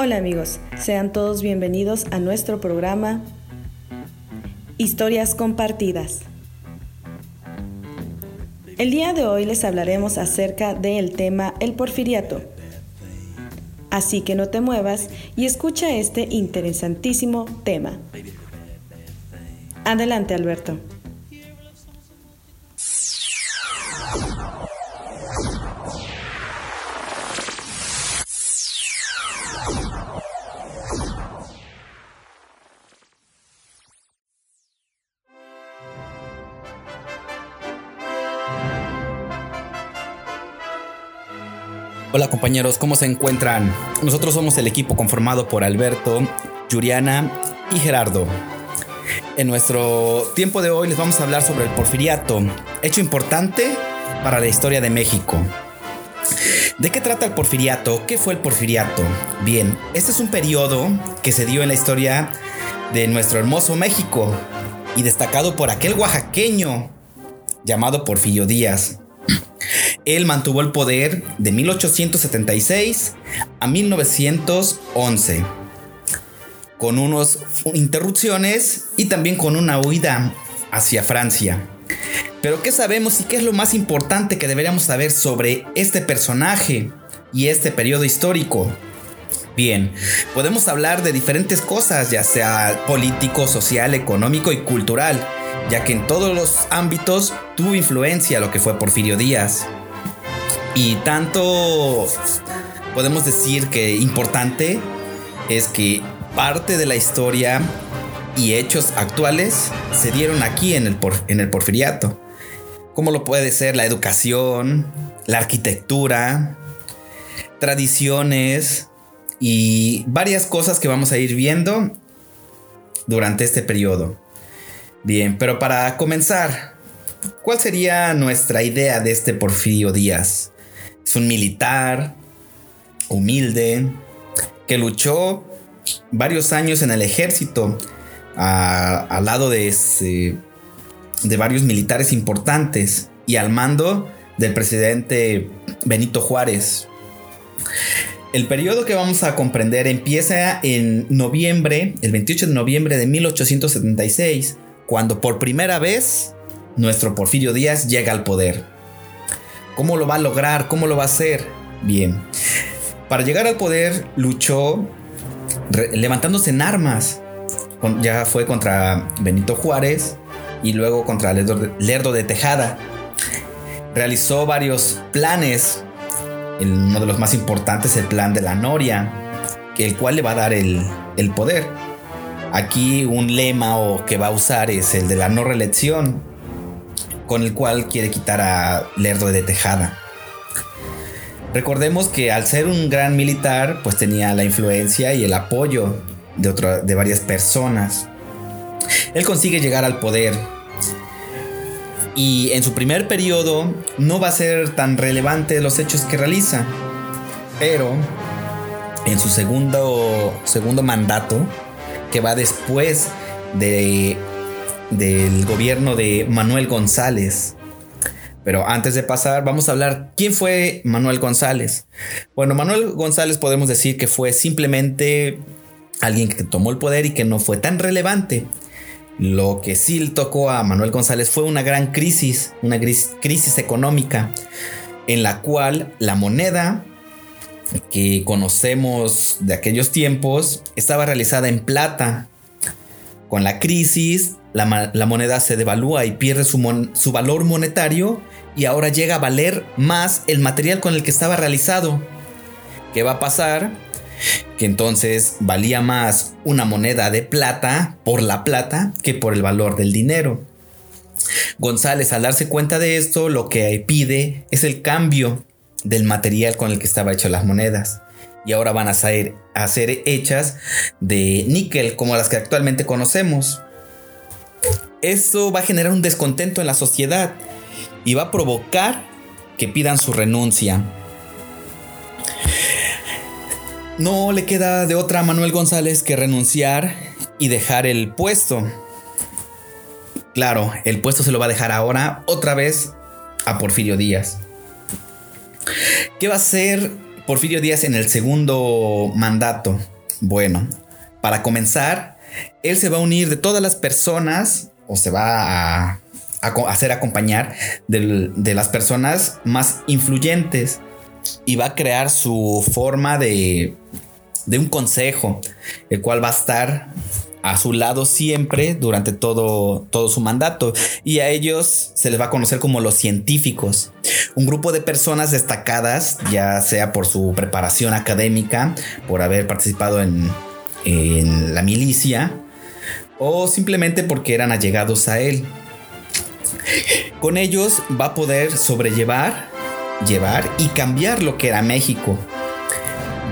Hola amigos, sean todos bienvenidos a nuestro programa Historias Compartidas. El día de hoy les hablaremos acerca del tema el porfiriato. Así que no te muevas y escucha este interesantísimo tema. Adelante Alberto. Hola compañeros, ¿cómo se encuentran? Nosotros somos el equipo conformado por Alberto, Yuriana y Gerardo. En nuestro tiempo de hoy les vamos a hablar sobre el porfiriato, hecho importante para la historia de México. ¿De qué trata el porfiriato? ¿Qué fue el porfiriato? Bien, este es un periodo que se dio en la historia de nuestro hermoso México y destacado por aquel oaxaqueño llamado Porfirio Díaz él mantuvo el poder de 1876 a 1911, con unas interrupciones y también con una huida hacia Francia. Pero ¿qué sabemos y qué es lo más importante que deberíamos saber sobre este personaje y este periodo histórico? Bien, podemos hablar de diferentes cosas, ya sea político, social, económico y cultural, ya que en todos los ámbitos tuvo influencia lo que fue Porfirio Díaz. Y tanto podemos decir que importante es que parte de la historia y hechos actuales se dieron aquí en el, en el porfiriato. Como lo puede ser la educación, la arquitectura, tradiciones y varias cosas que vamos a ir viendo durante este periodo. Bien, pero para comenzar, ¿cuál sería nuestra idea de este Porfirio Díaz? Es un militar humilde que luchó varios años en el ejército al lado de, de varios militares importantes y al mando del presidente Benito Juárez. El periodo que vamos a comprender empieza en noviembre, el 28 de noviembre de 1876, cuando por primera vez nuestro Porfirio Díaz llega al poder. ¿Cómo lo va a lograr? ¿Cómo lo va a hacer? Bien. Para llegar al poder luchó levantándose en armas. ya fue contra Benito Juárez y luego contra Lerdo de, Tejada. Realizó varios planes. uno de los más importantes, el plan de la Noria, el cual le va a dar el, el poder. Aquí un lema o que va a usar es el de la no reelección con el cual quiere quitar a Lerdo de Tejada. Recordemos que al ser un gran militar, pues tenía la influencia y el apoyo de, de varias personas. Él consigue llegar al poder. Y en su primer periodo no va a ser tan relevante los hechos que realiza. Pero en su segundo, segundo mandato, que va después de del gobierno de Manuel González. Pero antes de pasar, vamos a hablar quién fue Manuel González. Bueno, Manuel González podemos decir que fue simplemente alguien que tomó el poder y que no fue tan relevante. Lo que sí tocó a Manuel González fue una gran crisis, una crisis económica, en la cual la moneda que conocemos de aquellos tiempos estaba realizada en plata. Con la crisis, la, moneda se devalúa y pierde su, su valor monetario y ahora llega a valer más el material con el que estaba realizado. ¿Qué va a pasar? Que entonces valía más una moneda de plata por la plata que por el valor del dinero. González al darse cuenta de esto lo que pide es el cambio del material con el que estaba hecho las monedas. Y ahora van a ser, a ser hechas de níquel como las que actualmente conocemos. Eso va a generar un descontento en la sociedad y va a provocar que pidan su renuncia. No le queda de otra a Manuel González que renunciar y dejar el puesto. Claro, el puesto se lo va a dejar ahora otra vez a Porfirio Díaz. ¿Qué va a hacer Porfirio Díaz en el segundo mandato. Bueno, para comenzar, él se va a unir de todas las personas o se va a, hacer acompañar de las personas más influyentes y va a crear su forma de, de un consejo, el cual va a estar a su lado siempre durante todo, todo su mandato. Y a ellos se les va a conocer como los científicos, un grupo de personas destacadas, ya sea por su preparación académica, por haber participado en, en la milicia o simplemente porque eran allegados a él. Con ellos va a poder sobrellevar, llevar y cambiar lo que era México.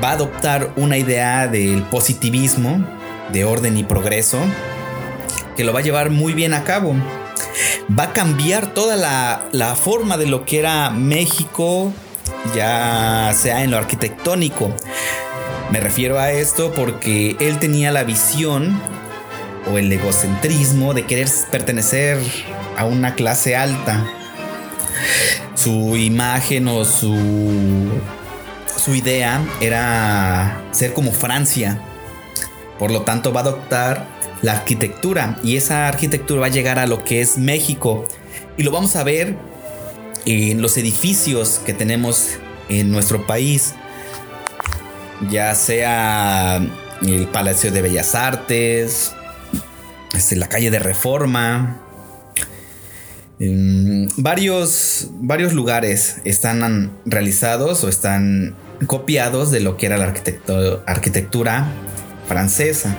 Va a adoptar una idea del positivismo, de orden y progreso, que lo va a llevar muy bien a cabo. Va a cambiar toda la, forma de lo que era México, ya sea en lo arquitectónico. Me refiero a esto porque él tenía la visión o el egocentrismo de querer pertenecer a una clase alta. Su imagen o su, su idea era ser como Francia. Por lo tanto va a adoptar la arquitectura y esa arquitectura va a llegar a lo que es México. Y lo vamos a ver en los edificios que tenemos en nuestro país. Ya sea el Palacio de Bellas Artes, este, la calle de Reforma. varios, varios lugares están realizados o están copiados de lo que era la arquitectura francesa.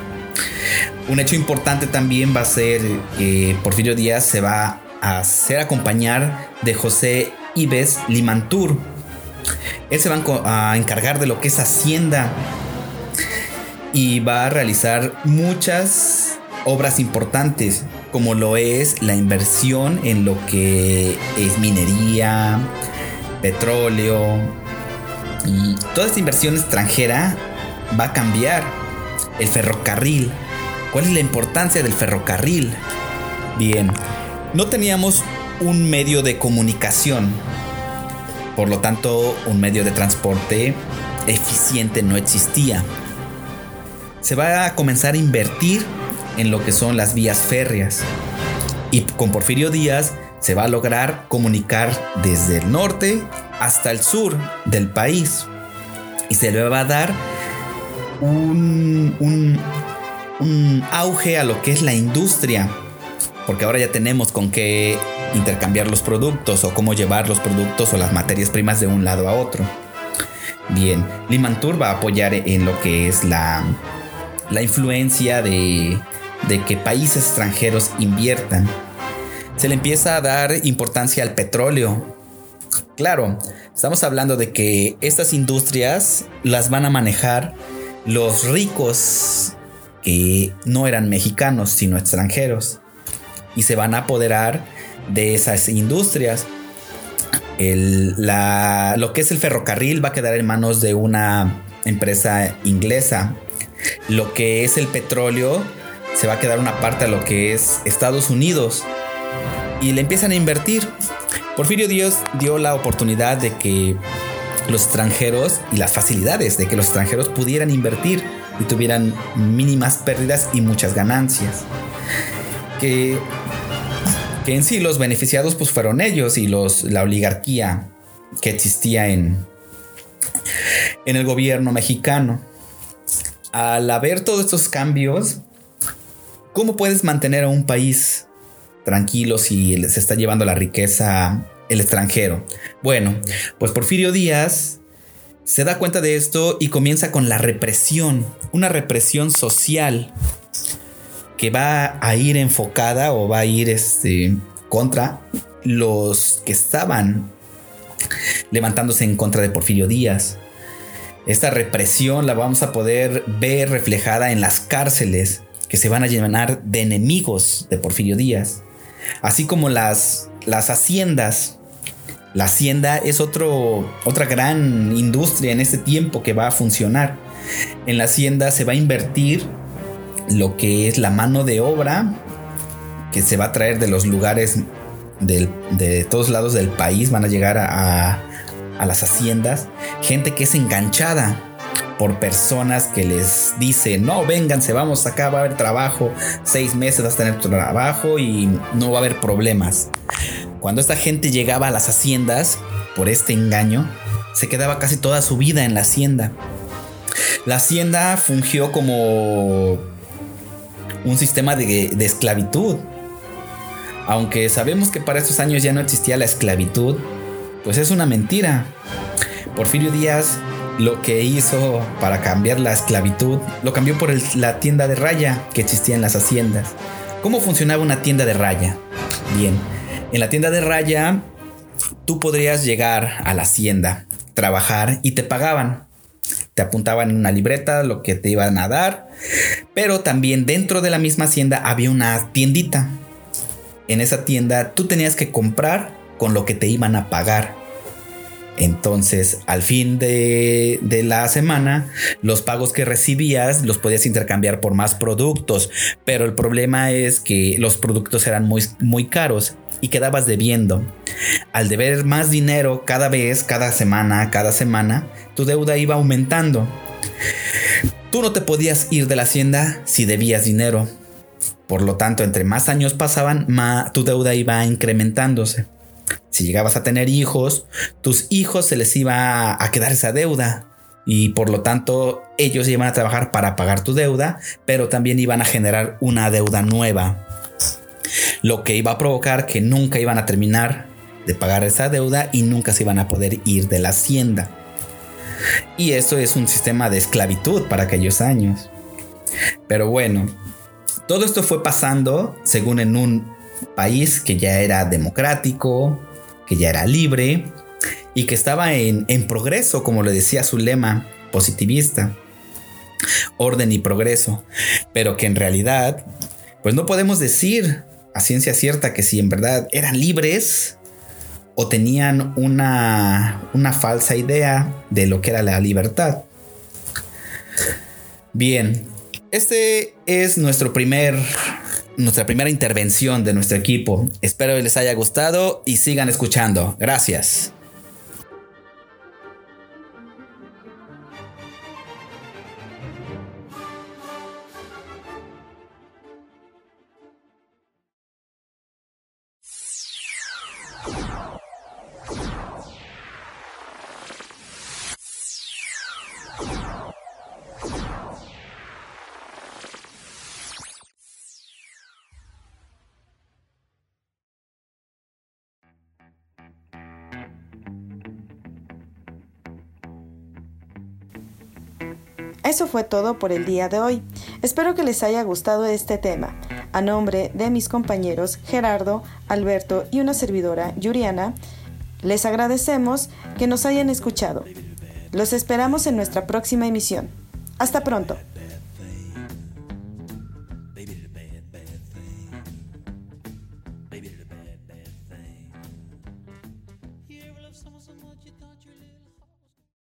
Un hecho importante también va a ser que Porfirio Díaz se va a hacer acompañar de José Ives Limantur. Él se va a encargar de lo que es Hacienda y va a realizar muchas obras importantes, como lo es la inversión en lo que es minería, petróleo. Y toda esta inversión extranjera va a cambiar el ferrocarril. ¿Cuál es la importancia del ferrocarril? Bien, no teníamos un medio de comunicación. Por lo tanto, un medio de transporte eficiente no existía. Se va a comenzar a invertir en lo que son las vías férreas. Y con Porfirio Díaz se va a lograr comunicar desde el norte hasta el sur del país. Y se le va a dar un, un, auge a lo que es la industria. Porque ahora ya tenemos con qué intercambiar los productos o cómo llevar los productos o las materias primas de un lado a otro. Bien, Limantur va a apoyar en lo que es la, la influencia de, de que países extranjeros inviertan. Se le empieza a dar importancia al petróleo. Claro, estamos hablando de que estas industrias las van a manejar los ricos que no eran mexicanos, sino extranjeros, y se van a apoderar de esas industrias. lo que es el ferrocarril va a quedar en manos de una empresa inglesa. Lo que es el petróleo se va a quedar una parte a lo que es Estados Unidos. Y le empiezan a invertir. Porfirio Díaz dio la oportunidad de que los extranjeros y las facilidades de que los extranjeros pudieran invertir y tuvieran mínimas pérdidas y muchas ganancias. Que, que en sí los beneficiados pues fueron ellos y los, la oligarquía que existía en, en el gobierno mexicano. Al haber todos estos cambios, ¿cómo puedes mantener a un país tranquilo si se está llevando la riqueza el extranjero. Bueno, pues Porfirio Díaz se da cuenta de esto y comienza con la represión, una represión social que va a ir enfocada o va a ir este, contra los que estaban levantándose en contra de Porfirio Díaz. Esta represión la vamos a poder ver reflejada en las cárceles que se van a llenar de enemigos de Porfirio Díaz, así como las, las haciendas. La hacienda es otro, otra gran industria en este tiempo que va a funcionar. En la hacienda se va a invertir lo que es la mano de obra que se va a traer de los lugares de todos lados del país, van a llegar a, a las haciendas. Gente que es enganchada por personas que les dicen, no, vénganse, vamos acá, va a haber trabajo, seis meses vas a tener tu trabajo y no va a haber problemas. Cuando esta gente llegaba a las haciendas, por este engaño, se quedaba casi toda su vida en la hacienda. La hacienda fungió como un sistema de, de esclavitud. Aunque sabemos que para estos años ya no existía la esclavitud, pues es una mentira. Porfirio Díaz lo que hizo para cambiar la esclavitud lo cambió por la tienda de raya que existía en las haciendas. ¿Cómo funcionaba una tienda de raya? Bien, en la tienda de raya tú podrías llegar a la hacienda, trabajar y te pagaban. Te apuntaban en una libreta lo que te iban a dar, pero también dentro de la misma hacienda había una tiendita. En esa tienda tú tenías que comprar con lo que te iban a pagar. Entonces, al fin de, la semana, los pagos que recibías los podías intercambiar por más productos, pero el problema es que los productos eran muy, muy caros y quedabas debiendo. Al deber más dinero cada vez, cada semana, cada semana, tu deuda iba aumentando. Tú no te podías ir de la hacienda si debías dinero. Por lo tanto, entre más años pasaban, más tu deuda iba incrementándose. Si llegabas a tener hijos, tus hijos se les iba a quedar esa deuda y por lo tanto ellos iban a trabajar para pagar tu deuda, pero también iban a generar una deuda nueva. Lo que iba a provocar que nunca iban a terminar de pagar esa deuda y nunca se iban a poder ir de la hacienda. Y esto es un sistema de esclavitud para aquellos años. Pero bueno, todo esto fue pasando según en un país que ya era democrático, que ya era libre y que estaba en, progreso, como le decía su lema positivista, orden y progreso, pero que en realidad, pues no podemos decir a ciencia cierta que si en verdad eran libres o tenían una, una falsa idea de lo que era la libertad. Bien, este es nuestro primer nuestra primera intervención de nuestro equipo. Espero que les haya gustado y sigan escuchando. Gracias. Eso fue todo por el día de hoy. Espero que les haya gustado este tema. A nombre de mis compañeros Gerardo, Alberto y una servidora, Yuriana, les agradecemos que nos hayan escuchado. Los esperamos en nuestra próxima emisión. Hasta pronto.